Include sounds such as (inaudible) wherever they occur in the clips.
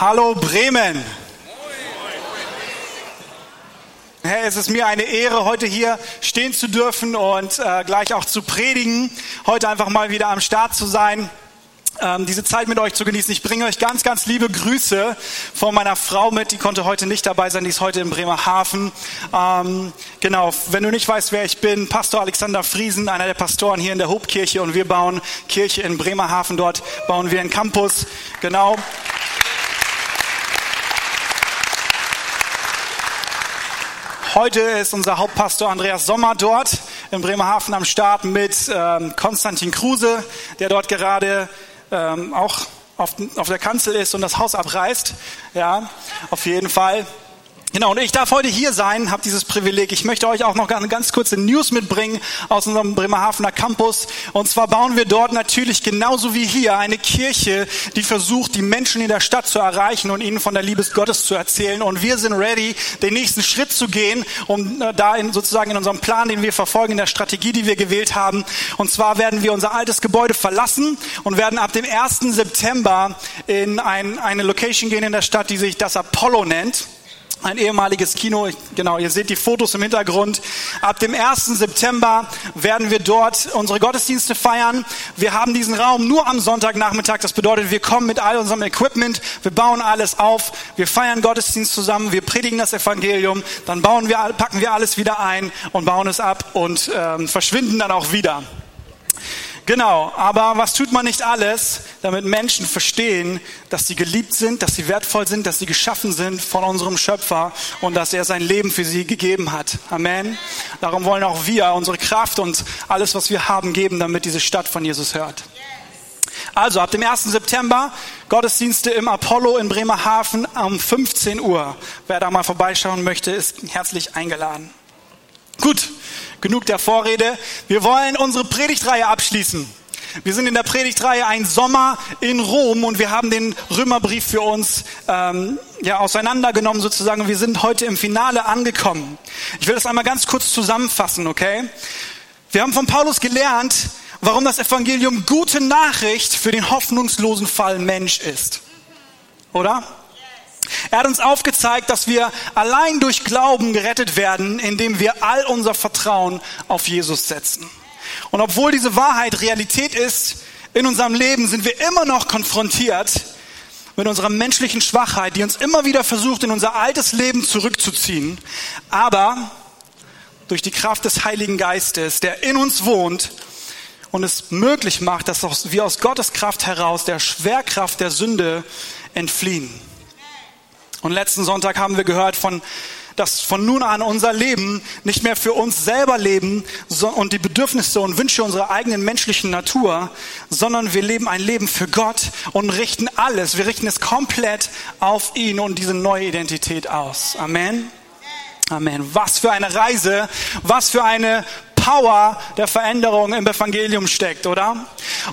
Hallo Bremen. Hey, es ist mir eine Ehre, heute hier stehen zu dürfen und äh, gleich auch zu predigen. Heute einfach mal wieder am Start zu sein. Ähm, diese Zeit mit euch zu genießen. Ich bringe euch ganz, ganz liebe Grüße von meiner Frau mit. Die konnte heute nicht dabei sein. Die ist heute in Bremerhaven. Ähm, genau. Wenn du nicht weißt, wer ich bin, Pastor Alexander Friesen, einer der Pastoren hier in der Hobkirche und wir bauen Kirche in Bremerhaven. Dort bauen wir einen Campus. Genau. Heute ist unser Hauptpastor Andreas Sommer dort in Bremerhaven am Start mit ähm, Konstantin Kruse, der dort gerade ähm, auch auf, auf der Kanzel ist und das Haus abreißt. Ja, auf jeden Fall. Genau, und ich darf heute hier sein, habe dieses Privileg. Ich möchte euch auch noch eine ganz kurze News mitbringen aus unserem Bremerhavener Campus. Und zwar bauen wir dort natürlich genauso wie hier eine Kirche, die versucht, die Menschen in der Stadt zu erreichen und ihnen von der Liebe Gottes zu erzählen. Und wir sind ready, den nächsten Schritt zu gehen, um äh, da in, sozusagen in unserem Plan, den wir verfolgen, in der Strategie, die wir gewählt haben. Und zwar werden wir unser altes Gebäude verlassen und werden ab dem 1. September in ein, eine Location gehen in der Stadt, die sich das Apollo nennt ein ehemaliges Kino. Genau, ihr seht die Fotos im Hintergrund. Ab dem 1. September werden wir dort unsere Gottesdienste feiern. Wir haben diesen Raum nur am Sonntagnachmittag. Das bedeutet, wir kommen mit all unserem Equipment, wir bauen alles auf, wir feiern Gottesdienst zusammen, wir predigen das Evangelium, dann bauen wir, packen wir alles wieder ein und bauen es ab und ähm, verschwinden dann auch wieder. Genau, aber was tut man nicht alles, damit Menschen verstehen, dass sie geliebt sind, dass sie wertvoll sind, dass sie geschaffen sind von unserem Schöpfer und dass er sein Leben für sie gegeben hat. Amen. Darum wollen auch wir unsere Kraft und alles, was wir haben, geben, damit diese Stadt von Jesus hört. Also ab dem 1. September Gottesdienste im Apollo in Bremerhaven um 15 Uhr. Wer da mal vorbeischauen möchte, ist herzlich eingeladen. Gut, genug der Vorrede. Wir wollen unsere Predigtreihe abschließen. Wir sind in der Predigtreihe Ein Sommer in Rom und wir haben den Römerbrief für uns ähm, ja, auseinandergenommen sozusagen. Wir sind heute im Finale angekommen. Ich will das einmal ganz kurz zusammenfassen, okay? Wir haben von Paulus gelernt, warum das Evangelium gute Nachricht für den hoffnungslosen Fall Mensch ist. Oder? Er hat uns aufgezeigt, dass wir allein durch Glauben gerettet werden, indem wir all unser Vertrauen auf Jesus setzen. Und obwohl diese Wahrheit Realität ist in unserem Leben, sind wir immer noch konfrontiert mit unserer menschlichen Schwachheit, die uns immer wieder versucht, in unser altes Leben zurückzuziehen. Aber durch die Kraft des Heiligen Geistes, der in uns wohnt und es möglich macht, dass wir aus Gottes Kraft heraus der Schwerkraft der Sünde entfliehen. Und letzten Sonntag haben wir gehört von, dass von nun an unser Leben nicht mehr für uns selber leben und die Bedürfnisse und Wünsche unserer eigenen menschlichen Natur, sondern wir leben ein Leben für Gott und richten alles, wir richten es komplett auf ihn und diese neue Identität aus. Amen. Amen. Was für eine Reise, was für eine Power der Veränderung im Evangelium steckt, oder?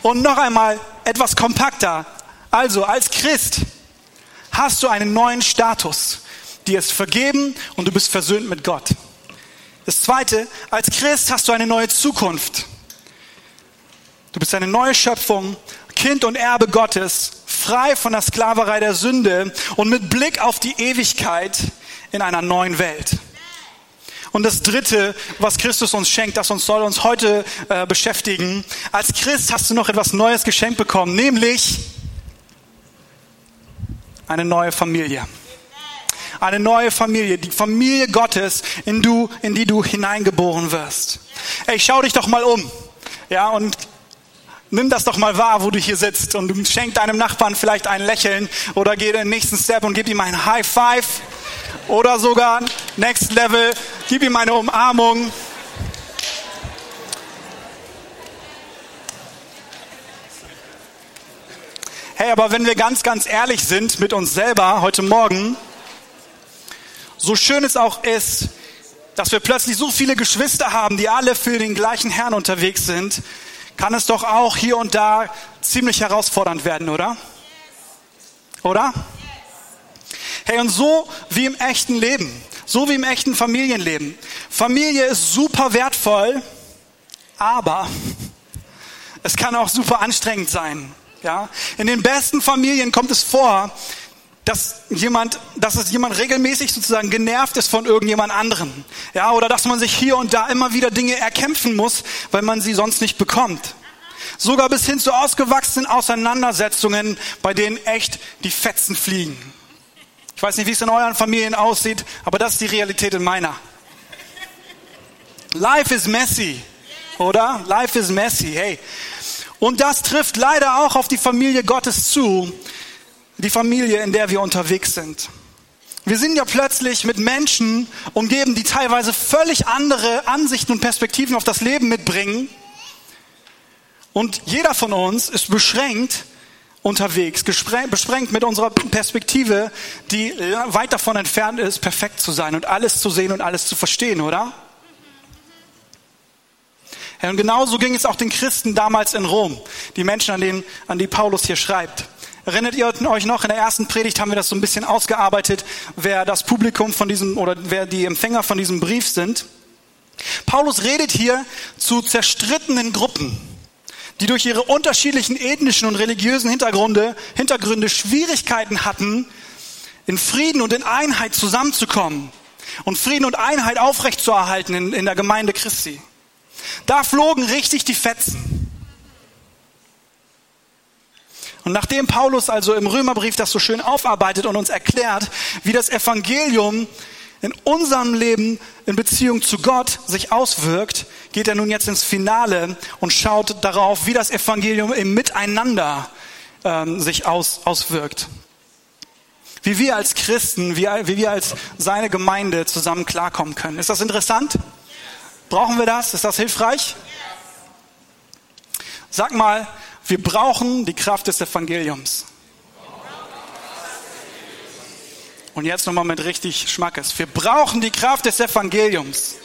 Und noch einmal etwas kompakter. Also als Christ hast du einen neuen Status. Dir ist vergeben und du bist versöhnt mit Gott. Das zweite, als Christ hast du eine neue Zukunft. Du bist eine neue Schöpfung, Kind und Erbe Gottes, frei von der Sklaverei der Sünde und mit Blick auf die Ewigkeit in einer neuen Welt. Und das Dritte, was Christus uns schenkt, das uns soll uns heute äh, beschäftigen. Als Christ hast du noch etwas Neues geschenkt bekommen, nämlich eine neue Familie. Eine neue Familie, die Familie Gottes, in, du, in die du hineingeboren wirst. Ey, schau dich doch mal um. Ja, und nimm das doch mal wahr, wo du hier sitzt und schenk deinem Nachbarn vielleicht ein Lächeln oder geh den nächsten Step und gib ihm ein High Five oder sogar Next Level, gib ihm eine Umarmung. Hey, aber wenn wir ganz, ganz ehrlich sind mit uns selber heute Morgen, so schön es auch ist, dass wir plötzlich so viele Geschwister haben, die alle für den gleichen Herrn unterwegs sind, kann es doch auch hier und da ziemlich herausfordernd werden, oder? Oder? Hey, und so wie im echten Leben, so wie im echten Familienleben. Familie ist super wertvoll, aber (laughs) es kann auch super anstrengend sein. Ja? In den besten Familien kommt es vor, dass jemand, dass es jemand regelmäßig sozusagen genervt ist von irgendjemand anderem. Ja, oder dass man sich hier und da immer wieder Dinge erkämpfen muss, weil man sie sonst nicht bekommt. Sogar bis hin zu ausgewachsenen Auseinandersetzungen, bei denen echt die Fetzen fliegen. Ich weiß nicht, wie es in euren Familien aussieht, aber das ist die Realität in meiner. Life is messy, oder? Life is messy, hey. Und das trifft leider auch auf die Familie Gottes zu, die Familie, in der wir unterwegs sind. Wir sind ja plötzlich mit Menschen umgeben, die teilweise völlig andere Ansichten und Perspektiven auf das Leben mitbringen. Und jeder von uns ist beschränkt unterwegs, besprengt mit unserer Perspektive, die weit davon entfernt ist, perfekt zu sein und alles zu sehen und alles zu verstehen, oder? Und genauso ging es auch den Christen damals in Rom, die Menschen, an, denen, an die Paulus hier schreibt. Erinnert ihr euch noch, in der ersten Predigt haben wir das so ein bisschen ausgearbeitet, wer das Publikum von diesem oder wer die Empfänger von diesem Brief sind. Paulus redet hier zu zerstrittenen Gruppen, die durch ihre unterschiedlichen ethnischen und religiösen Hintergründe, Hintergründe Schwierigkeiten hatten, in Frieden und in Einheit zusammenzukommen und Frieden und Einheit aufrechtzuerhalten in, in der Gemeinde Christi. Da flogen richtig die Fetzen. Und nachdem Paulus also im Römerbrief das so schön aufarbeitet und uns erklärt, wie das Evangelium in unserem Leben in Beziehung zu Gott sich auswirkt, geht er nun jetzt ins Finale und schaut darauf, wie das Evangelium im Miteinander ähm, sich aus, auswirkt. Wie wir als Christen, wie, wie wir als seine Gemeinde zusammen klarkommen können. Ist das interessant? Brauchen wir das? Ist das hilfreich? Sag mal, wir brauchen die Kraft des Evangeliums. Und jetzt nochmal mit richtig Schmackes. Wir brauchen die Kraft des Evangeliums.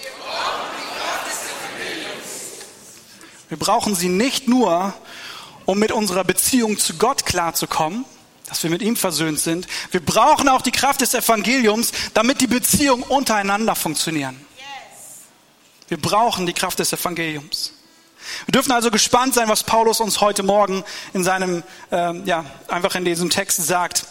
Wir brauchen sie nicht nur, um mit unserer Beziehung zu Gott klarzukommen, dass wir mit ihm versöhnt sind. Wir brauchen auch die Kraft des Evangeliums, damit die Beziehungen untereinander funktionieren. Wir brauchen die Kraft des Evangeliums. Wir dürfen also gespannt sein, was Paulus uns heute Morgen in seinem, ähm, ja, einfach in diesem Text sagt.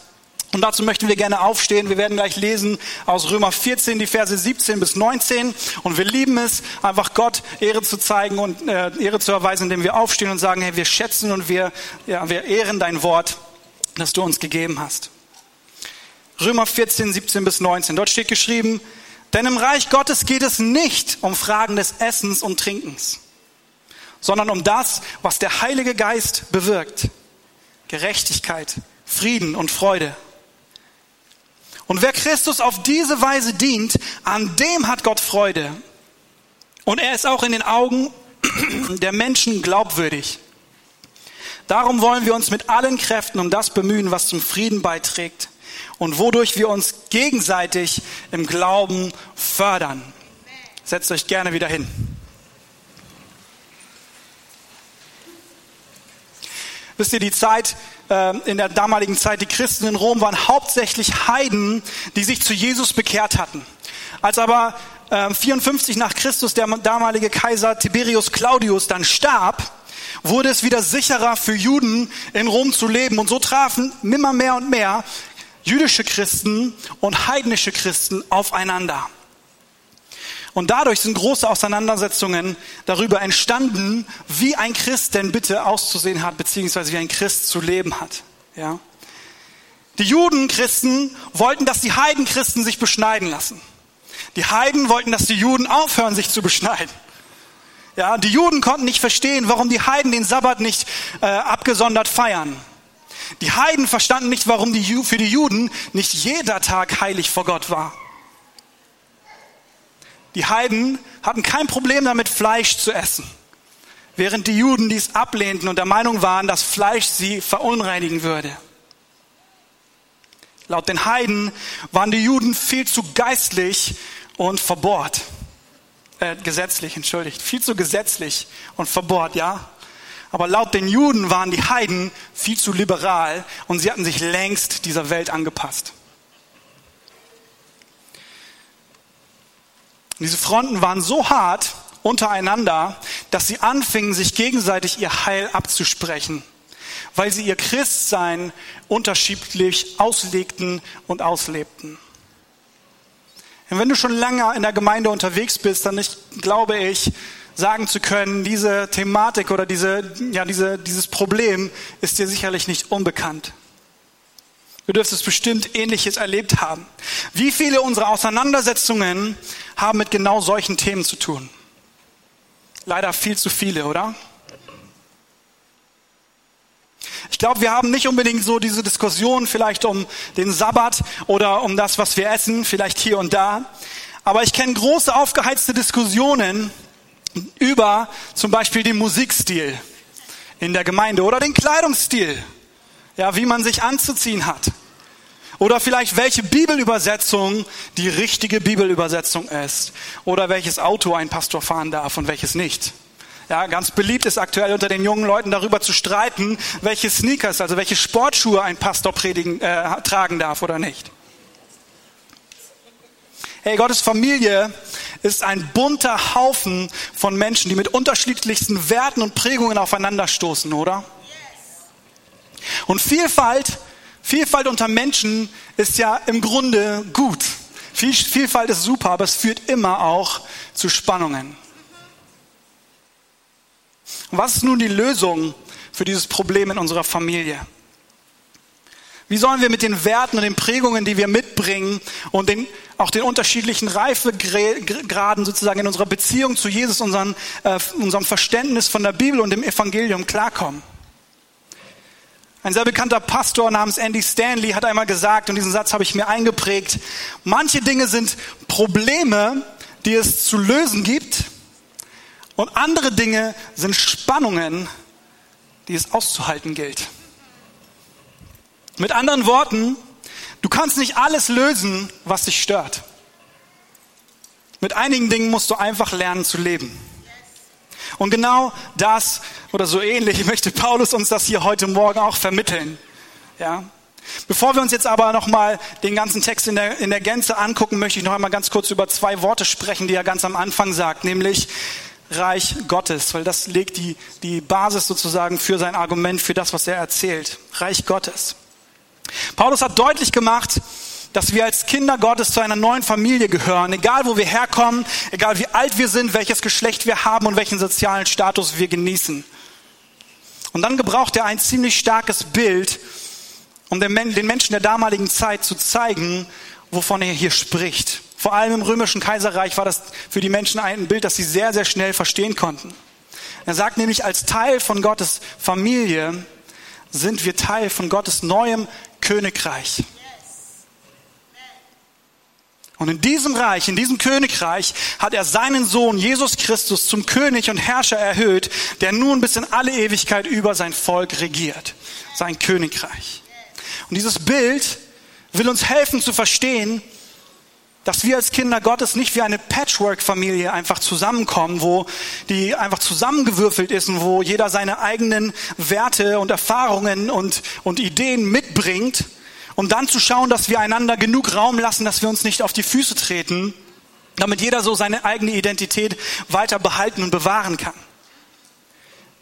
Und dazu möchten wir gerne aufstehen. Wir werden gleich lesen aus Römer 14, die Verse 17 bis 19. Und wir lieben es, einfach Gott Ehre zu zeigen und äh, Ehre zu erweisen, indem wir aufstehen und sagen, hey, wir schätzen und wir, ja, wir ehren dein Wort, das du uns gegeben hast. Römer 14, 17 bis 19. Dort steht geschrieben, denn im Reich Gottes geht es nicht um Fragen des Essens und Trinkens sondern um das, was der Heilige Geist bewirkt. Gerechtigkeit, Frieden und Freude. Und wer Christus auf diese Weise dient, an dem hat Gott Freude. Und er ist auch in den Augen (clears throat) der Menschen glaubwürdig. Darum wollen wir uns mit allen Kräften um das bemühen, was zum Frieden beiträgt und wodurch wir uns gegenseitig im Glauben fördern. Setzt euch gerne wieder hin. Wisst ihr, die Zeit, äh, in der damaligen Zeit, die Christen in Rom waren hauptsächlich Heiden, die sich zu Jesus bekehrt hatten. Als aber 54 nach Christus der damalige Kaiser Tiberius Claudius dann starb, wurde es wieder sicherer für Juden in Rom zu leben. Und so trafen nimmer mehr und mehr jüdische Christen und heidnische Christen aufeinander. Und dadurch sind große Auseinandersetzungen darüber entstanden, wie ein Christ denn bitte auszusehen hat, beziehungsweise wie ein Christ zu leben hat. Ja? Die Judenchristen wollten, dass die Heidenchristen sich beschneiden lassen. Die Heiden wollten, dass die Juden aufhören, sich zu beschneiden. Ja, die Juden konnten nicht verstehen, warum die Heiden den Sabbat nicht äh, abgesondert feiern. Die Heiden verstanden nicht, warum die, für die Juden nicht jeder Tag heilig vor Gott war. Die Heiden hatten kein Problem damit, Fleisch zu essen, während die Juden dies ablehnten und der Meinung waren, dass Fleisch sie verunreinigen würde. Laut den Heiden waren die Juden viel zu geistlich und verbohrt. Äh, gesetzlich, entschuldigt. Viel zu gesetzlich und verbohrt, ja. Aber laut den Juden waren die Heiden viel zu liberal und sie hatten sich längst dieser Welt angepasst. Und diese Fronten waren so hart untereinander, dass sie anfingen, sich gegenseitig ihr Heil abzusprechen. weil sie ihr Christsein unterschiedlich auslegten und auslebten. Und wenn du schon lange in der Gemeinde unterwegs bist, dann ich, glaube ich, sagen zu können, diese Thematik oder diese, ja, diese, dieses Problem ist dir sicherlich nicht unbekannt. Du dürftest bestimmt Ähnliches erlebt haben. Wie viele unserer Auseinandersetzungen haben mit genau solchen Themen zu tun? Leider viel zu viele, oder? Ich glaube, wir haben nicht unbedingt so diese Diskussion vielleicht um den Sabbat oder um das, was wir essen, vielleicht hier und da. Aber ich kenne große aufgeheizte Diskussionen über zum Beispiel den Musikstil in der Gemeinde oder den Kleidungsstil, ja, wie man sich anzuziehen hat. Oder vielleicht welche Bibelübersetzung die richtige Bibelübersetzung ist. Oder welches Auto ein Pastor fahren darf und welches nicht. Ja, ganz beliebt ist aktuell unter den jungen Leuten darüber zu streiten, welche Sneakers, also welche Sportschuhe ein Pastor predigen, äh, tragen darf oder nicht. Hey, Gottes Familie ist ein bunter Haufen von Menschen, die mit unterschiedlichsten Werten und Prägungen aufeinanderstoßen, oder? Und Vielfalt Vielfalt unter Menschen ist ja im Grunde gut. Vielfalt ist super, aber es führt immer auch zu Spannungen. Was ist nun die Lösung für dieses Problem in unserer Familie? Wie sollen wir mit den Werten und den Prägungen, die wir mitbringen und den, auch den unterschiedlichen Reifegraden sozusagen in unserer Beziehung zu Jesus, unseren, äh, unserem Verständnis von der Bibel und dem Evangelium klarkommen? Ein sehr bekannter Pastor namens Andy Stanley hat einmal gesagt, und diesen Satz habe ich mir eingeprägt, manche Dinge sind Probleme, die es zu lösen gibt, und andere Dinge sind Spannungen, die es auszuhalten gilt. Mit anderen Worten, du kannst nicht alles lösen, was dich stört. Mit einigen Dingen musst du einfach lernen zu leben. Und genau das oder so ähnlich (laughs) möchte Paulus uns das hier heute Morgen auch vermitteln. Ja. Bevor wir uns jetzt aber nochmal den ganzen Text in der, in der Gänze angucken, möchte ich noch einmal ganz kurz über zwei Worte sprechen, die er ganz am Anfang sagt, nämlich Reich Gottes, weil das legt die, die Basis sozusagen für sein Argument, für das, was er erzählt. Reich Gottes. Paulus hat deutlich gemacht, dass wir als Kinder Gottes zu einer neuen Familie gehören, egal wo wir herkommen, egal wie alt wir sind, welches Geschlecht wir haben und welchen sozialen Status wir genießen. Und dann gebraucht er ein ziemlich starkes Bild, um den Menschen der damaligen Zeit zu zeigen, wovon er hier spricht. Vor allem im römischen Kaiserreich war das für die Menschen ein Bild, das sie sehr, sehr schnell verstehen konnten. Er sagt nämlich, als Teil von Gottes Familie sind wir Teil von Gottes neuem Königreich. Und in diesem Reich, in diesem Königreich hat er seinen Sohn Jesus Christus zum König und Herrscher erhöht, der nun bis in alle Ewigkeit über sein Volk regiert, sein Königreich. Und dieses Bild will uns helfen zu verstehen, dass wir als Kinder Gottes nicht wie eine Patchwork-Familie einfach zusammenkommen, wo die einfach zusammengewürfelt ist und wo jeder seine eigenen Werte und Erfahrungen und, und Ideen mitbringt, um dann zu schauen, dass wir einander genug Raum lassen, dass wir uns nicht auf die Füße treten, damit jeder so seine eigene Identität weiter behalten und bewahren kann.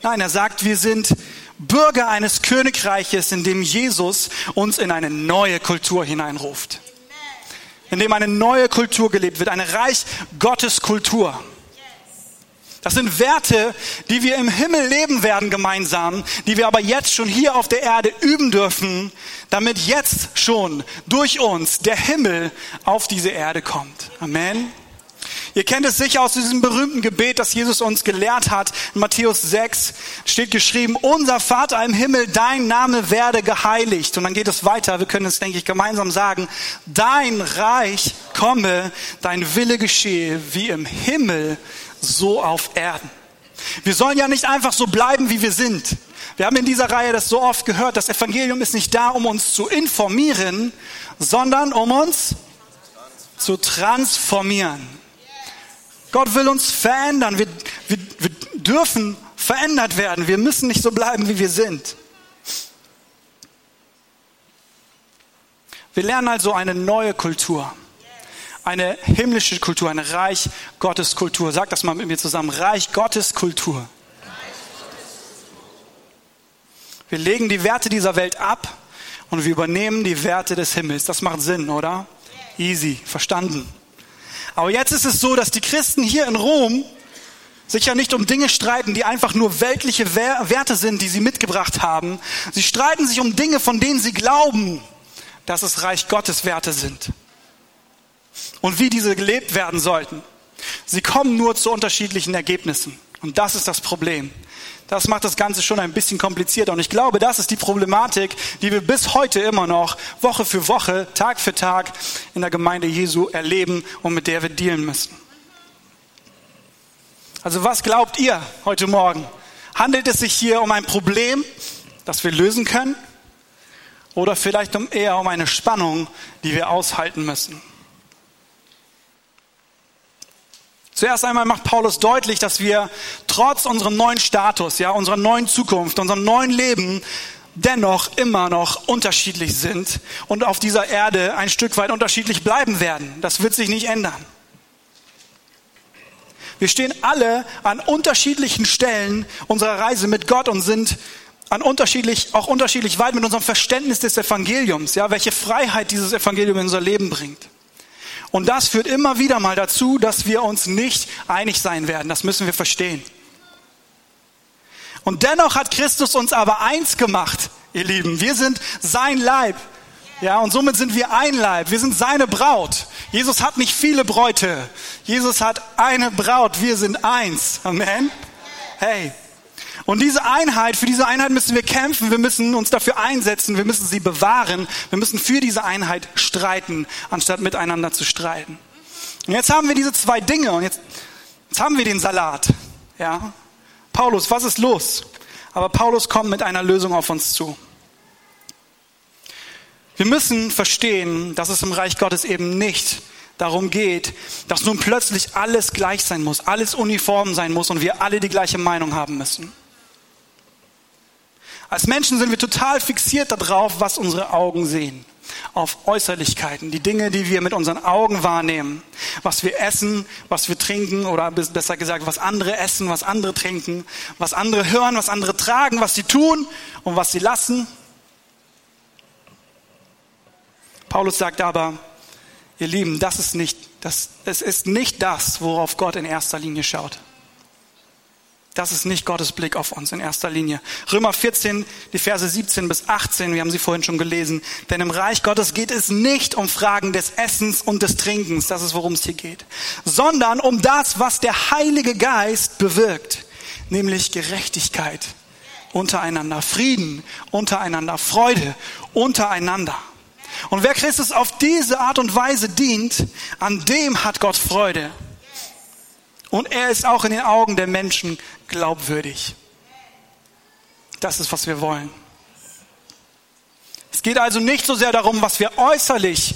Nein, er sagt, wir sind Bürger eines Königreiches, in dem Jesus uns in eine neue Kultur hineinruft. In dem eine neue Kultur gelebt wird, eine Reich Gottes Kultur. Das sind Werte, die wir im Himmel leben werden gemeinsam, die wir aber jetzt schon hier auf der Erde üben dürfen, damit jetzt schon durch uns der Himmel auf diese Erde kommt. Amen. Ihr kennt es sicher aus diesem berühmten Gebet, das Jesus uns gelehrt hat. In Matthäus 6 steht geschrieben, unser Vater im Himmel, dein Name werde geheiligt. Und dann geht es weiter. Wir können es, denke ich, gemeinsam sagen. Dein Reich komme, dein Wille geschehe, wie im Himmel, so auf Erden. Wir sollen ja nicht einfach so bleiben, wie wir sind. Wir haben in dieser Reihe das so oft gehört, das Evangelium ist nicht da, um uns zu informieren, sondern um uns zu transformieren. Gott will uns verändern. Wir, wir, wir dürfen verändert werden. Wir müssen nicht so bleiben, wie wir sind. Wir lernen also eine neue Kultur eine himmlische Kultur, eine Reich Gottes Kultur. Sag das mal mit mir zusammen. Reich Gottes Kultur. Wir legen die Werte dieser Welt ab und wir übernehmen die Werte des Himmels. Das macht Sinn, oder? Easy, verstanden. Aber jetzt ist es so, dass die Christen hier in Rom sich ja nicht um Dinge streiten, die einfach nur weltliche Werte sind, die sie mitgebracht haben. Sie streiten sich um Dinge, von denen sie glauben, dass es Reich Gottes Werte sind. Und wie diese gelebt werden sollten. Sie kommen nur zu unterschiedlichen Ergebnissen. Und das ist das Problem. Das macht das Ganze schon ein bisschen komplizierter. Und ich glaube, das ist die Problematik, die wir bis heute immer noch Woche für Woche, Tag für Tag in der Gemeinde Jesu erleben und mit der wir dealen müssen. Also was glaubt ihr heute Morgen? Handelt es sich hier um ein Problem, das wir lösen können? Oder vielleicht um eher um eine Spannung, die wir aushalten müssen? Zuerst einmal macht Paulus deutlich, dass wir trotz unserem neuen Status, ja, unserer neuen Zukunft, unserem neuen Leben dennoch immer noch unterschiedlich sind und auf dieser Erde ein Stück weit unterschiedlich bleiben werden. Das wird sich nicht ändern. Wir stehen alle an unterschiedlichen Stellen unserer Reise mit Gott und sind an unterschiedlich, auch unterschiedlich weit mit unserem Verständnis des Evangeliums, ja, welche Freiheit dieses Evangelium in unser Leben bringt. Und das führt immer wieder mal dazu, dass wir uns nicht einig sein werden. Das müssen wir verstehen. Und dennoch hat Christus uns aber eins gemacht, ihr Lieben. Wir sind sein Leib. Ja, und somit sind wir ein Leib. Wir sind seine Braut. Jesus hat nicht viele Bräute. Jesus hat eine Braut. Wir sind eins. Amen. Hey, und diese Einheit, für diese Einheit müssen wir kämpfen, wir müssen uns dafür einsetzen, wir müssen sie bewahren, wir müssen für diese Einheit streiten, anstatt miteinander zu streiten. Und jetzt haben wir diese zwei Dinge und jetzt, jetzt haben wir den Salat. Ja? Paulus, was ist los? Aber Paulus kommt mit einer Lösung auf uns zu. Wir müssen verstehen, dass es im Reich Gottes eben nicht darum geht, dass nun plötzlich alles gleich sein muss, alles uniform sein muss und wir alle die gleiche Meinung haben müssen. Als Menschen sind wir total fixiert darauf, was unsere Augen sehen. Auf Äußerlichkeiten, die Dinge, die wir mit unseren Augen wahrnehmen. Was wir essen, was wir trinken oder besser gesagt, was andere essen, was andere trinken, was andere hören, was andere tragen, was sie tun und was sie lassen. Paulus sagt aber, ihr Lieben, das ist nicht, das, es ist nicht das, worauf Gott in erster Linie schaut. Das ist nicht Gottes Blick auf uns in erster Linie. Römer 14, die Verse 17 bis 18, wir haben sie vorhin schon gelesen. Denn im Reich Gottes geht es nicht um Fragen des Essens und des Trinkens, das ist worum es hier geht, sondern um das, was der Heilige Geist bewirkt, nämlich Gerechtigkeit untereinander, Frieden untereinander, Freude untereinander. Und wer Christus auf diese Art und Weise dient, an dem hat Gott Freude. Und er ist auch in den Augen der Menschen glaubwürdig. Das ist, was wir wollen. Es geht also nicht so sehr darum, was wir äußerlich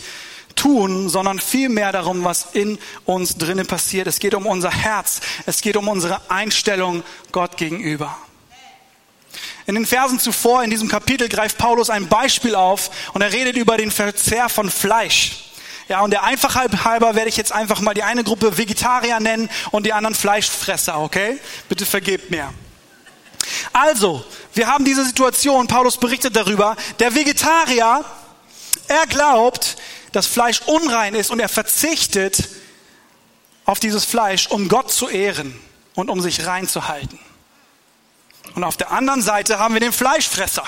tun, sondern vielmehr darum, was in uns drinnen passiert. Es geht um unser Herz. Es geht um unsere Einstellung Gott gegenüber. In den Versen zuvor in diesem Kapitel greift Paulus ein Beispiel auf und er redet über den Verzehr von Fleisch. Ja, und der Einfachheit halber werde ich jetzt einfach mal die eine Gruppe Vegetarier nennen und die anderen Fleischfresser, okay? Bitte vergebt mir. Also, wir haben diese Situation, Paulus berichtet darüber, der Vegetarier, er glaubt, dass Fleisch unrein ist und er verzichtet auf dieses Fleisch, um Gott zu ehren und um sich reinzuhalten. Und auf der anderen Seite haben wir den Fleischfresser.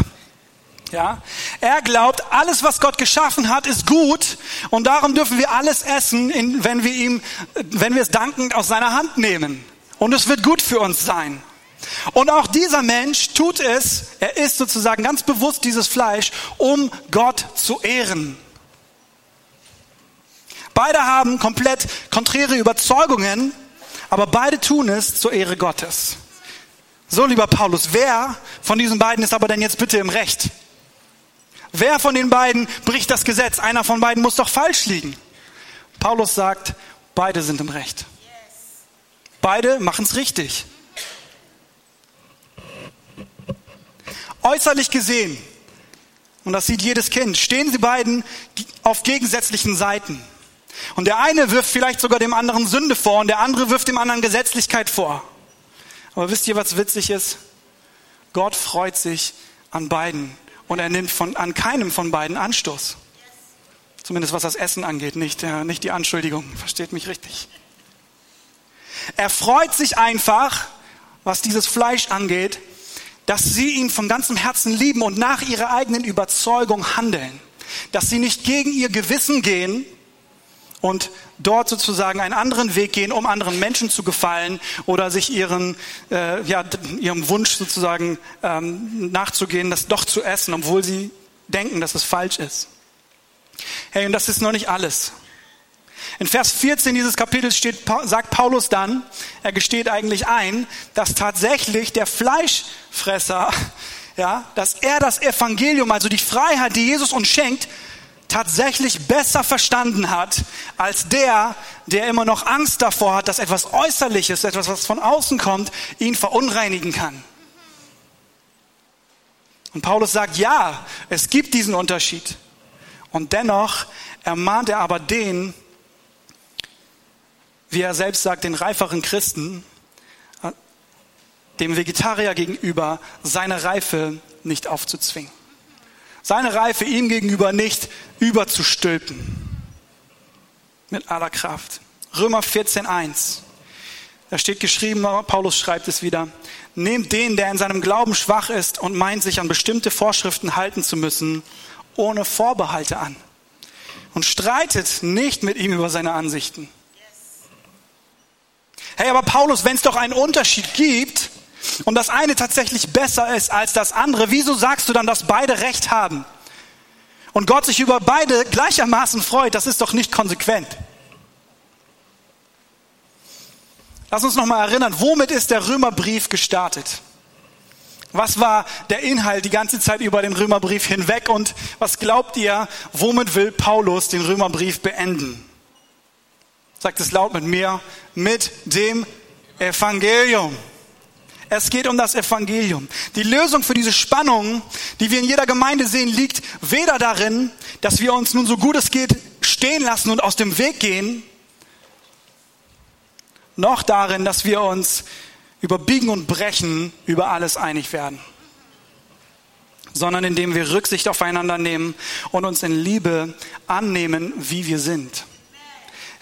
Ja? Er glaubt, alles, was Gott geschaffen hat, ist gut und darum dürfen wir alles essen, wenn wir ihm, wenn wir es dankend aus seiner Hand nehmen. Und es wird gut für uns sein. Und auch dieser Mensch tut es, er isst sozusagen ganz bewusst dieses Fleisch, um Gott zu ehren. Beide haben komplett konträre Überzeugungen, aber beide tun es zur Ehre Gottes. So, lieber Paulus, wer von diesen beiden ist aber denn jetzt bitte im Recht? Wer von den beiden bricht das Gesetz? Einer von beiden muss doch falsch liegen. Paulus sagt, beide sind im Recht. Beide machen es richtig. Äußerlich gesehen, und das sieht jedes Kind, stehen sie beiden auf gegensätzlichen Seiten. Und der eine wirft vielleicht sogar dem anderen Sünde vor und der andere wirft dem anderen Gesetzlichkeit vor. Aber wisst ihr, was witzig ist? Gott freut sich an beiden und er nimmt von, an keinem von beiden Anstoß. Zumindest was das Essen angeht, nicht, äh, nicht die Anschuldigung. Versteht mich richtig. Er freut sich einfach, was dieses Fleisch angeht, dass sie ihn von ganzem Herzen lieben und nach ihrer eigenen Überzeugung handeln. Dass sie nicht gegen ihr Gewissen gehen und dort sozusagen einen anderen Weg gehen, um anderen Menschen zu gefallen oder sich ihren, äh, ja, ihrem Wunsch sozusagen ähm, nachzugehen, das doch zu essen, obwohl sie denken, dass es falsch ist. Hey, und das ist noch nicht alles. In Vers 14 dieses Kapitels steht, sagt Paulus dann, er gesteht eigentlich ein, dass tatsächlich der Fleischfresser, (laughs) ja, dass er das Evangelium, also die Freiheit, die Jesus uns schenkt, tatsächlich besser verstanden hat als der, der immer noch Angst davor hat, dass etwas Äußerliches, etwas, was von außen kommt, ihn verunreinigen kann. Und Paulus sagt, ja, es gibt diesen Unterschied. Und dennoch ermahnt er aber den, wie er selbst sagt, den reiferen Christen, dem Vegetarier gegenüber, seine Reife nicht aufzuzwingen. Seine Reife ihm gegenüber nicht überzustülpen. Mit aller Kraft. Römer 14.1. Da steht geschrieben, Paulus schreibt es wieder, nehmt den, der in seinem Glauben schwach ist und meint, sich an bestimmte Vorschriften halten zu müssen, ohne Vorbehalte an. Und streitet nicht mit ihm über seine Ansichten. Hey, aber Paulus, wenn es doch einen Unterschied gibt und das eine tatsächlich besser ist als das andere, wieso sagst du dann, dass beide Recht haben? Und Gott sich über beide gleichermaßen freut, das ist doch nicht konsequent. Lass uns nochmal erinnern, womit ist der Römerbrief gestartet? Was war der Inhalt die ganze Zeit über den Römerbrief hinweg und was glaubt ihr, womit will Paulus den Römerbrief beenden? Sagt es laut mit mir, mit dem Evangelium. Es geht um das Evangelium. Die Lösung für diese Spannung, die wir in jeder Gemeinde sehen, liegt weder darin, dass wir uns nun so gut es geht stehen lassen und aus dem Weg gehen, noch darin, dass wir uns über Biegen und Brechen über alles einig werden, sondern indem wir Rücksicht aufeinander nehmen und uns in Liebe annehmen, wie wir sind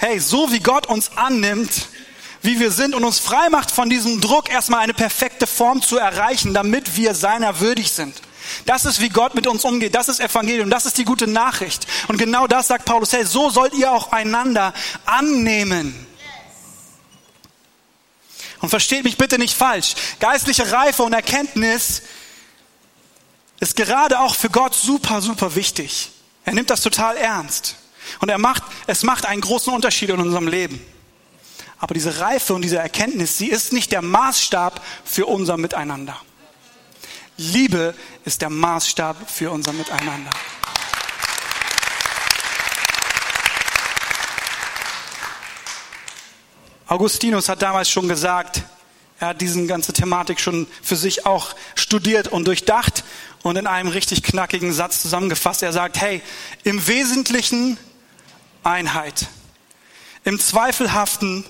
hey, so wie Gott uns annimmt, wie wir sind und uns frei macht von diesem Druck, erstmal eine perfekte Form zu erreichen, damit wir seiner würdig sind. Das ist, wie Gott mit uns umgeht. Das ist Evangelium. Das ist die gute Nachricht. Und genau das sagt Paulus. Hey, so sollt ihr auch einander annehmen. Und versteht mich bitte nicht falsch. Geistliche Reife und Erkenntnis ist gerade auch für Gott super, super wichtig. Er nimmt das total ernst. Und er macht, es macht einen großen Unterschied in unserem Leben. Aber diese Reife und diese Erkenntnis, sie ist nicht der Maßstab für unser Miteinander. Liebe ist der Maßstab für unser Miteinander. Augustinus hat damals schon gesagt, er hat diese ganze Thematik schon für sich auch studiert und durchdacht und in einem richtig knackigen Satz zusammengefasst. Er sagt, hey, im Wesentlichen Einheit. Im Zweifelhaften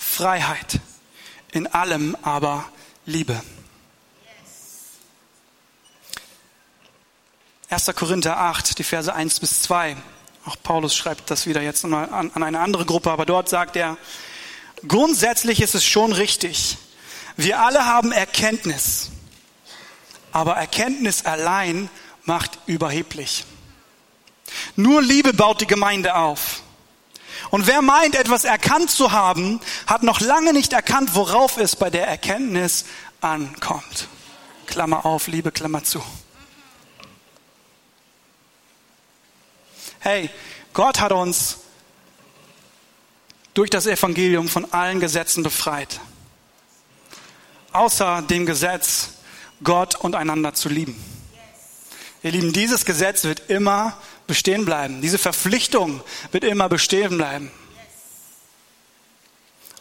Freiheit. In allem aber Liebe. 1. Korinther 8, die Verse 1 bis 2. Auch Paulus schreibt das wieder jetzt mal an, an eine andere Gruppe, aber dort sagt er, grundsätzlich ist es schon richtig. Wir alle haben Erkenntnis. Aber Erkenntnis allein macht überheblich. Nur Liebe baut die Gemeinde auf. Und wer meint, etwas erkannt zu haben, hat noch lange nicht erkannt, worauf es bei der Erkenntnis ankommt. Klammer auf, Liebe, Klammer zu. Hey, Gott hat uns durch das Evangelium von allen Gesetzen befreit. Außer dem Gesetz, Gott und einander zu lieben. Ihr Lieben, dieses Gesetz wird immer bestehen bleiben. Diese Verpflichtung wird immer bestehen bleiben.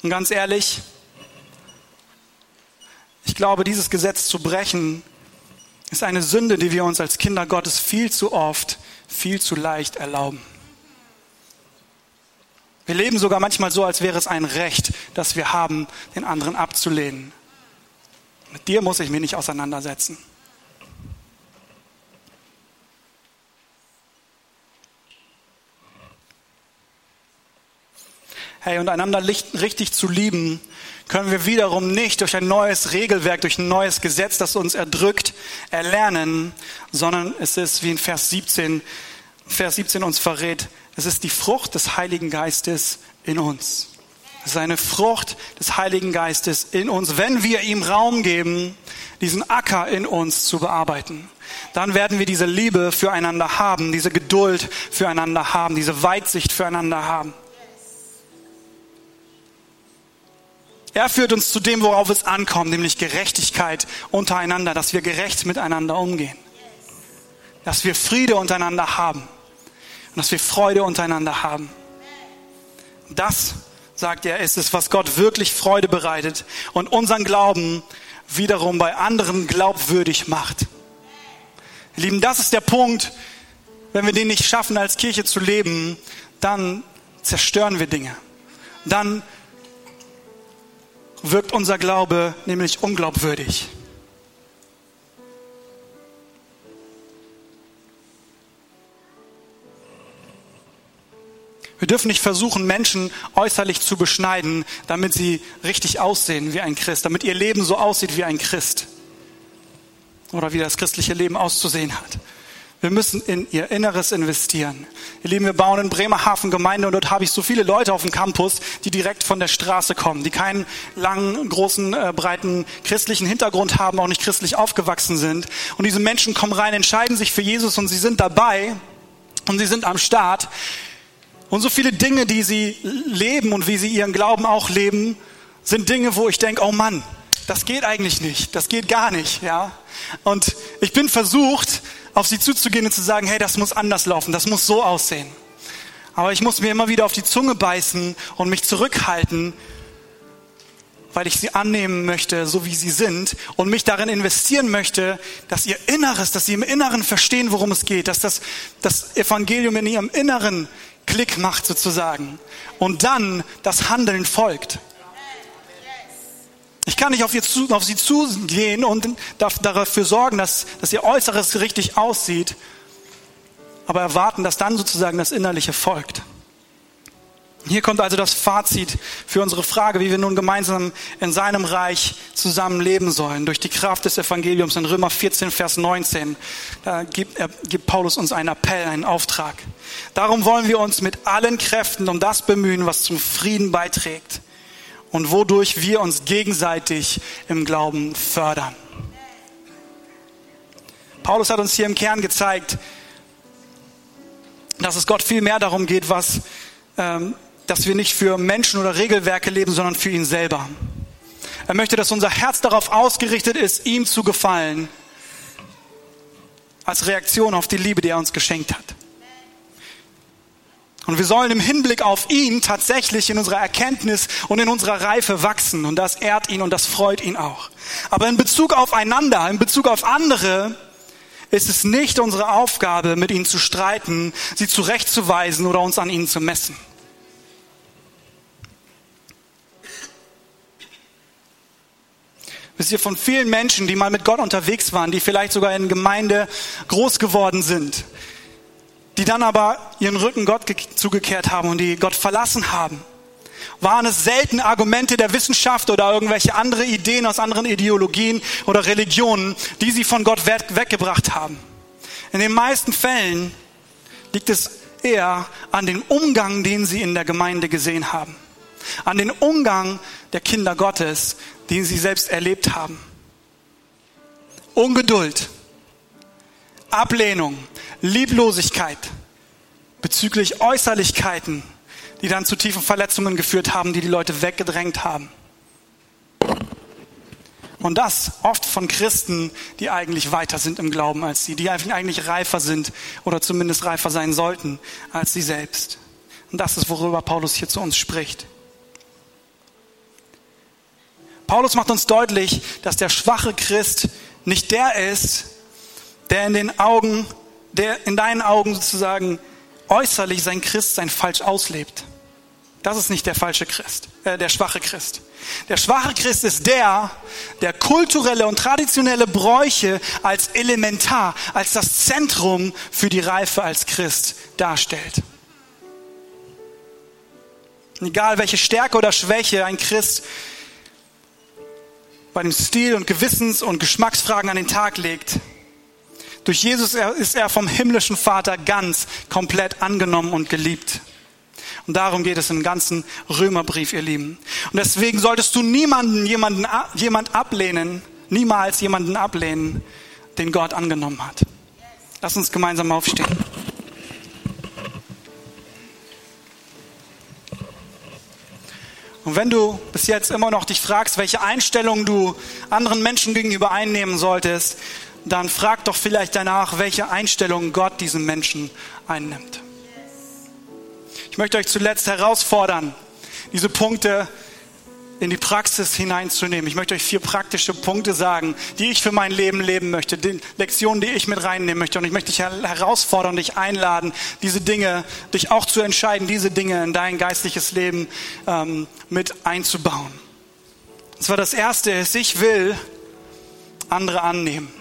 Und ganz ehrlich, ich glaube, dieses Gesetz zu brechen, ist eine Sünde, die wir uns als Kinder Gottes viel zu oft, viel zu leicht erlauben. Wir leben sogar manchmal so, als wäre es ein Recht, das wir haben, den anderen abzulehnen. Mit dir muss ich mich nicht auseinandersetzen. Hey, und einander richtig zu lieben, können wir wiederum nicht durch ein neues Regelwerk, durch ein neues Gesetz, das uns erdrückt, erlernen, sondern es ist, wie in Vers 17, Vers 17 uns verrät, es ist die Frucht des Heiligen Geistes in uns. Es ist eine Frucht des Heiligen Geistes in uns, wenn wir ihm Raum geben, diesen Acker in uns zu bearbeiten. Dann werden wir diese Liebe füreinander haben, diese Geduld füreinander haben, diese Weitsicht füreinander haben. Er führt uns zu dem, worauf es ankommt, nämlich Gerechtigkeit untereinander, dass wir gerecht miteinander umgehen. Dass wir Friede untereinander haben und dass wir Freude untereinander haben. Das, sagt er, ist es, was Gott wirklich Freude bereitet und unseren Glauben wiederum bei anderen glaubwürdig macht. Lieben, das ist der Punkt, wenn wir den nicht schaffen, als Kirche zu leben, dann zerstören wir Dinge. Dann wirkt unser Glaube nämlich unglaubwürdig. Wir dürfen nicht versuchen, Menschen äußerlich zu beschneiden, damit sie richtig aussehen wie ein Christ, damit ihr Leben so aussieht wie ein Christ oder wie das christliche Leben auszusehen hat. Wir müssen in ihr Inneres investieren. Ihr Lieben, wir bauen in Bremerhaven Gemeinde und dort habe ich so viele Leute auf dem Campus, die direkt von der Straße kommen, die keinen langen, großen, äh, breiten christlichen Hintergrund haben, auch nicht christlich aufgewachsen sind. Und diese Menschen kommen rein, entscheiden sich für Jesus und sie sind dabei und sie sind am Start. Und so viele Dinge, die sie leben und wie sie ihren Glauben auch leben, sind Dinge, wo ich denke, oh Mann, das geht eigentlich nicht, das geht gar nicht, ja. Und ich bin versucht, auf sie zuzugehen und zu sagen, hey, das muss anders laufen, das muss so aussehen. Aber ich muss mir immer wieder auf die Zunge beißen und mich zurückhalten, weil ich sie annehmen möchte, so wie sie sind und mich darin investieren möchte, dass ihr Inneres, dass sie im Inneren verstehen, worum es geht, dass das, das Evangelium in ihrem Inneren Klick macht sozusagen und dann das Handeln folgt. Ich kann nicht auf, ihr zu, auf sie zugehen und dafür sorgen, dass, dass ihr Äußeres richtig aussieht, aber erwarten, dass dann sozusagen das Innerliche folgt. Hier kommt also das Fazit für unsere Frage, wie wir nun gemeinsam in seinem Reich zusammen leben sollen, durch die Kraft des Evangeliums in Römer 14, Vers 19. Da gibt, er, gibt Paulus uns einen Appell, einen Auftrag. Darum wollen wir uns mit allen Kräften um das bemühen, was zum Frieden beiträgt und wodurch wir uns gegenseitig im Glauben fördern. Paulus hat uns hier im Kern gezeigt, dass es Gott viel mehr darum geht, was, ähm, dass wir nicht für Menschen oder Regelwerke leben, sondern für ihn selber. Er möchte, dass unser Herz darauf ausgerichtet ist, ihm zu gefallen, als Reaktion auf die Liebe, die er uns geschenkt hat. Und wir sollen im Hinblick auf ihn tatsächlich in unserer Erkenntnis und in unserer Reife wachsen. Und das ehrt ihn und das freut ihn auch. Aber in Bezug aufeinander, in Bezug auf andere, ist es nicht unsere Aufgabe, mit ihnen zu streiten, sie zurechtzuweisen oder uns an ihnen zu messen. Wisst ihr, von vielen Menschen, die mal mit Gott unterwegs waren, die vielleicht sogar in Gemeinde groß geworden sind, die dann aber ihren Rücken Gott zugekehrt haben und die Gott verlassen haben, waren es selten Argumente der Wissenschaft oder irgendwelche andere Ideen aus anderen Ideologien oder Religionen, die sie von Gott weggebracht haben. In den meisten Fällen liegt es eher an dem Umgang, den sie in der Gemeinde gesehen haben. An den Umgang der Kinder Gottes, den sie selbst erlebt haben. Ungeduld, Ablehnung, Lieblosigkeit bezüglich Äußerlichkeiten, die dann zu tiefen Verletzungen geführt haben, die die Leute weggedrängt haben. Und das oft von Christen, die eigentlich weiter sind im Glauben als sie, die eigentlich reifer sind oder zumindest reifer sein sollten als sie selbst. Und das ist, worüber Paulus hier zu uns spricht. Paulus macht uns deutlich, dass der schwache Christ nicht der ist, der in den Augen, der in deinen Augen sozusagen äußerlich sein Christsein falsch auslebt. Das ist nicht der falsche Christ, äh, der schwache Christ. Der schwache Christ ist der, der kulturelle und traditionelle Bräuche als elementar, als das Zentrum für die Reife als Christ darstellt. Egal welche Stärke oder Schwäche ein Christ bei dem Stil und Gewissens- und Geschmacksfragen an den Tag legt, durch Jesus ist er vom himmlischen Vater ganz komplett angenommen und geliebt. Und darum geht es im ganzen Römerbrief, ihr Lieben. Und deswegen solltest du niemanden, jemanden, jemand ablehnen, niemals jemanden ablehnen, den Gott angenommen hat. Lass uns gemeinsam aufstehen. Und wenn du bis jetzt immer noch dich fragst, welche Einstellung du anderen Menschen gegenüber einnehmen solltest, dann frag doch vielleicht danach, welche Einstellung Gott diesen Menschen einnimmt. Ich möchte euch zuletzt herausfordern, diese Punkte in die Praxis hineinzunehmen. Ich möchte euch vier praktische Punkte sagen, die ich für mein Leben leben möchte, die Lektionen, die ich mit reinnehmen möchte. Und ich möchte dich herausfordern, dich einladen, diese Dinge, dich auch zu entscheiden, diese Dinge in dein geistliches Leben ähm, mit einzubauen. Und zwar das erste ist, ich will andere annehmen.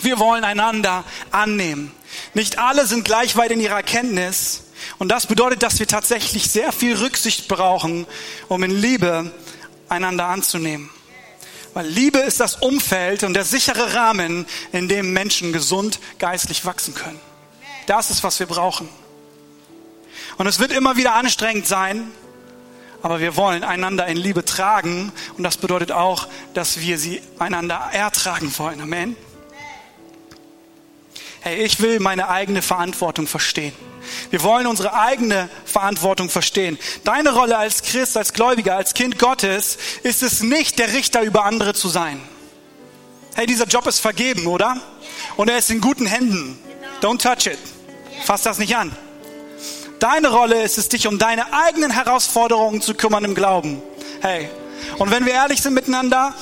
Wir wollen einander annehmen. Nicht alle sind gleich weit in ihrer Erkenntnis. Und das bedeutet, dass wir tatsächlich sehr viel Rücksicht brauchen, um in Liebe einander anzunehmen. Weil Liebe ist das Umfeld und der sichere Rahmen, in dem Menschen gesund geistlich wachsen können. Das ist, was wir brauchen. Und es wird immer wieder anstrengend sein, aber wir wollen einander in Liebe tragen und das bedeutet auch, dass wir sie einander ertragen wollen. Amen. Hey, ich will meine eigene Verantwortung verstehen. Wir wollen unsere eigene Verantwortung verstehen. Deine Rolle als Christ, als Gläubiger, als Kind Gottes ist es nicht, der Richter über andere zu sein. Hey, dieser Job ist vergeben, oder? Und er ist in guten Händen. Don't touch it. Fass das nicht an. Deine Rolle ist es, dich um deine eigenen Herausforderungen zu kümmern im Glauben. Hey. Und wenn wir ehrlich sind miteinander,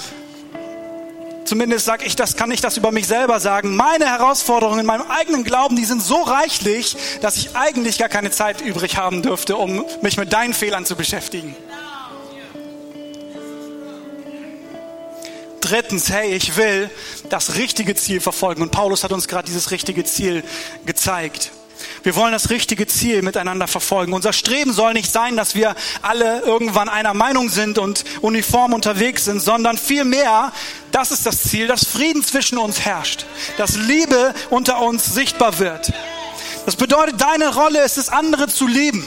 zumindest sage ich das, kann ich das über mich selber sagen, meine Herausforderungen in meinem eigenen Glauben, die sind so reichlich, dass ich eigentlich gar keine Zeit übrig haben dürfte, um mich mit deinen Fehlern zu beschäftigen. Drittens, hey, ich will das richtige Ziel verfolgen. Und Paulus hat uns gerade dieses richtige Ziel gezeigt. Wir wollen das richtige Ziel miteinander verfolgen. Unser Streben soll nicht sein, dass wir alle irgendwann einer Meinung sind und uniform unterwegs sind, sondern vielmehr, das ist das Ziel, dass Frieden zwischen uns herrscht, dass Liebe unter uns sichtbar wird. Das bedeutet, deine Rolle ist es, andere zu lieben,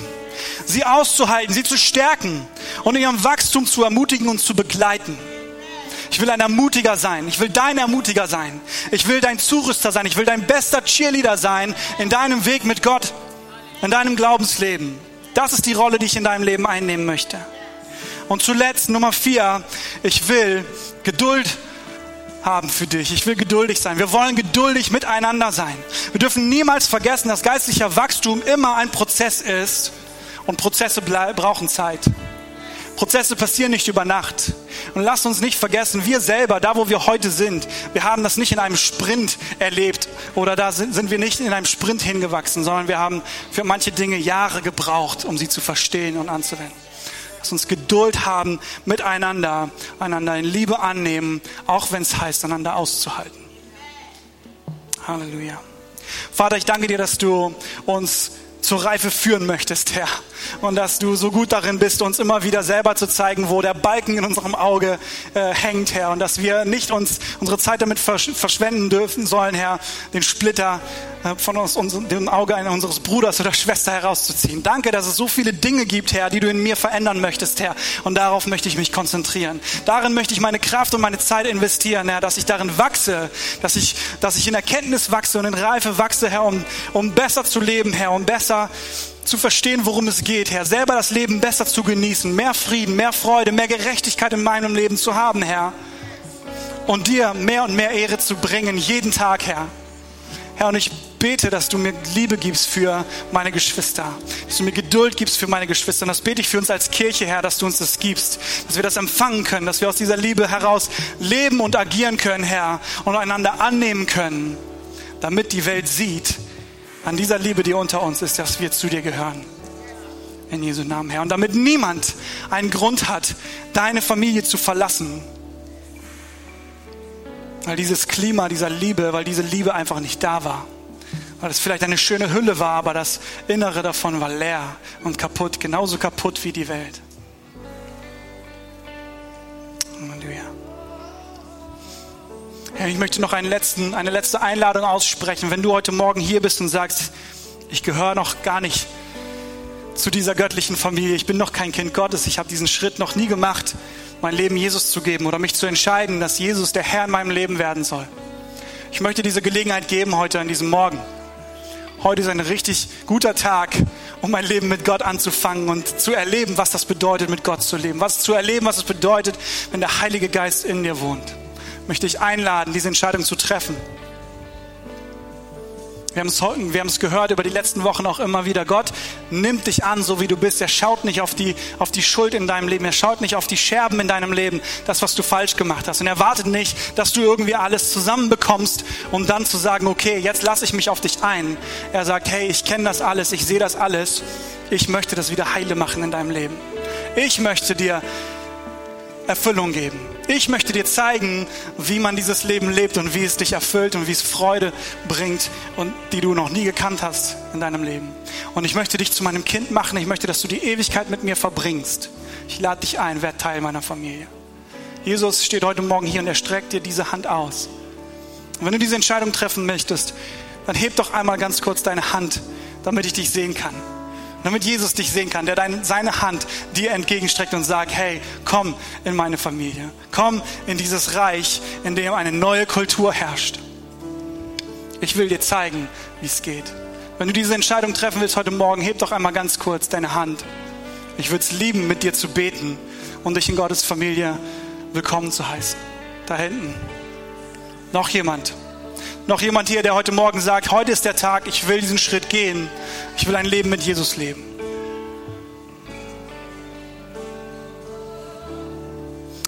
sie auszuhalten, sie zu stärken und in ihrem Wachstum zu ermutigen und zu begleiten. Ich will ein Ermutiger sein. Ich will dein Ermutiger sein. Ich will dein Zurüster sein. Ich will dein bester Cheerleader sein in deinem Weg mit Gott, in deinem Glaubensleben. Das ist die Rolle, die ich in deinem Leben einnehmen möchte. Und zuletzt Nummer vier, ich will Geduld haben für dich. Ich will geduldig sein. Wir wollen geduldig miteinander sein. Wir dürfen niemals vergessen, dass geistlicher Wachstum immer ein Prozess ist und Prozesse brauchen Zeit. Prozesse passieren nicht über Nacht. Und lasst uns nicht vergessen, wir selber, da wo wir heute sind, wir haben das nicht in einem Sprint erlebt oder da sind, sind wir nicht in einem Sprint hingewachsen, sondern wir haben für manche Dinge Jahre gebraucht, um sie zu verstehen und anzuwenden. Lass uns Geduld haben miteinander, einander in Liebe annehmen, auch wenn es heißt, einander auszuhalten. Halleluja. Vater, ich danke dir, dass du uns zur Reife führen möchtest, Herr. Und dass du so gut darin bist, uns immer wieder selber zu zeigen, wo der Balken in unserem Auge äh, hängt, Herr. Und dass wir nicht uns unsere Zeit damit versch verschwenden dürfen sollen, Herr, den Splitter äh, von uns, uns, dem Auge unseres Bruders oder Schwester herauszuziehen. Danke, dass es so viele Dinge gibt, Herr, die du in mir verändern möchtest, Herr. Und darauf möchte ich mich konzentrieren. Darin möchte ich meine Kraft und meine Zeit investieren, Herr, dass ich darin wachse, dass ich, dass ich in Erkenntnis wachse und in Reife wachse, Herr, um, um besser zu leben, Herr, um besser zu verstehen, worum es geht, Herr. Selber das Leben besser zu genießen, mehr Frieden, mehr Freude, mehr Gerechtigkeit in meinem Leben zu haben, Herr. Und dir mehr und mehr Ehre zu bringen, jeden Tag, Herr. Herr, und ich bete, dass du mir Liebe gibst für meine Geschwister, dass du mir Geduld gibst für meine Geschwister. Und das bete ich für uns als Kirche, Herr, dass du uns das gibst, dass wir das empfangen können, dass wir aus dieser Liebe heraus leben und agieren können, Herr, und einander annehmen können, damit die Welt sieht, an dieser Liebe, die unter uns ist, dass wir zu dir gehören. In Jesu Namen, Herr. Und damit niemand einen Grund hat, deine Familie zu verlassen. Weil dieses Klima dieser Liebe, weil diese Liebe einfach nicht da war. weil es vielleicht eine schöne Hülle war, aber das Innere davon war leer und kaputt, genauso kaputt wie die Welt. Halleluja. Ich möchte noch letzten, eine letzte Einladung aussprechen. Wenn du heute Morgen hier bist und sagst, ich gehöre noch gar nicht zu dieser göttlichen Familie, ich bin noch kein Kind Gottes, ich habe diesen Schritt noch nie gemacht, mein Leben Jesus zu geben oder mich zu entscheiden, dass Jesus der Herr in meinem Leben werden soll. Ich möchte diese Gelegenheit geben heute an diesem Morgen. Heute ist ein richtig guter Tag, um mein Leben mit Gott anzufangen und zu erleben, was das bedeutet, mit Gott zu leben. Was zu erleben, was es bedeutet, wenn der Heilige Geist in dir wohnt. Möchte ich einladen, diese Entscheidung zu treffen. Wir haben, es, wir haben es gehört über die letzten Wochen auch immer wieder. Gott nimmt dich an, so wie du bist. Er schaut nicht auf die, auf die Schuld in deinem Leben. Er schaut nicht auf die Scherben in deinem Leben, das, was du falsch gemacht hast. Und er wartet nicht, dass du irgendwie alles zusammenbekommst, um dann zu sagen, okay, jetzt lasse ich mich auf dich ein. Er sagt, hey, ich kenne das alles, ich sehe das alles. Ich möchte das wieder heile machen in deinem Leben. Ich möchte dir Erfüllung geben. Ich möchte dir zeigen, wie man dieses Leben lebt und wie es dich erfüllt und wie es Freude bringt und die du noch nie gekannt hast in deinem Leben. Und ich möchte dich zu meinem Kind machen. Ich möchte, dass du die Ewigkeit mit mir verbringst. Ich lade dich ein, werd Teil meiner Familie. Jesus steht heute Morgen hier und er streckt dir diese Hand aus. Und wenn du diese Entscheidung treffen möchtest, dann heb doch einmal ganz kurz deine Hand, damit ich dich sehen kann damit Jesus dich sehen kann, der dein, seine Hand dir entgegenstreckt und sagt, hey, komm in meine Familie, komm in dieses Reich, in dem eine neue Kultur herrscht. Ich will dir zeigen, wie es geht. Wenn du diese Entscheidung treffen willst heute Morgen, heb doch einmal ganz kurz deine Hand. Ich würde es lieben, mit dir zu beten und dich in Gottes Familie willkommen zu heißen. Da hinten. Noch jemand? Noch jemand hier, der heute Morgen sagt, heute ist der Tag, ich will diesen Schritt gehen. Ich will ein Leben mit Jesus leben.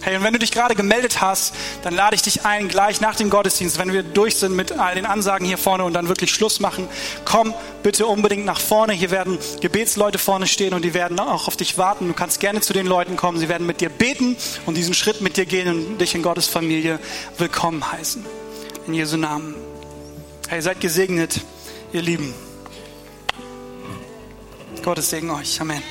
Hey, und wenn du dich gerade gemeldet hast, dann lade ich dich ein, gleich nach dem Gottesdienst, wenn wir durch sind mit all den Ansagen hier vorne und dann wirklich Schluss machen, komm bitte unbedingt nach vorne. Hier werden Gebetsleute vorne stehen und die werden auch auf dich warten. Du kannst gerne zu den Leuten kommen. Sie werden mit dir beten und diesen Schritt mit dir gehen und dich in Gottes Familie willkommen heißen. In Jesu Namen. Hey, seid gesegnet, ihr Lieben. Gottes Segen euch. Amen.